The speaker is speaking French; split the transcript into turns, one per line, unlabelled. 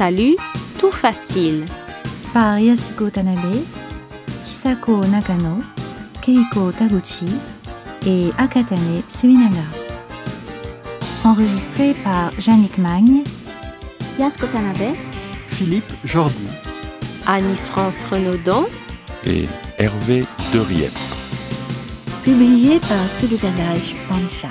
Salut, tout facile.
Par Yasuko Tanabe, Hisako Nakano, Keiko Taguchi et Akatane Suinaga. Enregistré par Yannick Magne,
Yasuko Tanabe,
Philippe Jordi,
Annie-France Renaudon,
et Hervé Deriette.
publié par Sullivanage Pansha.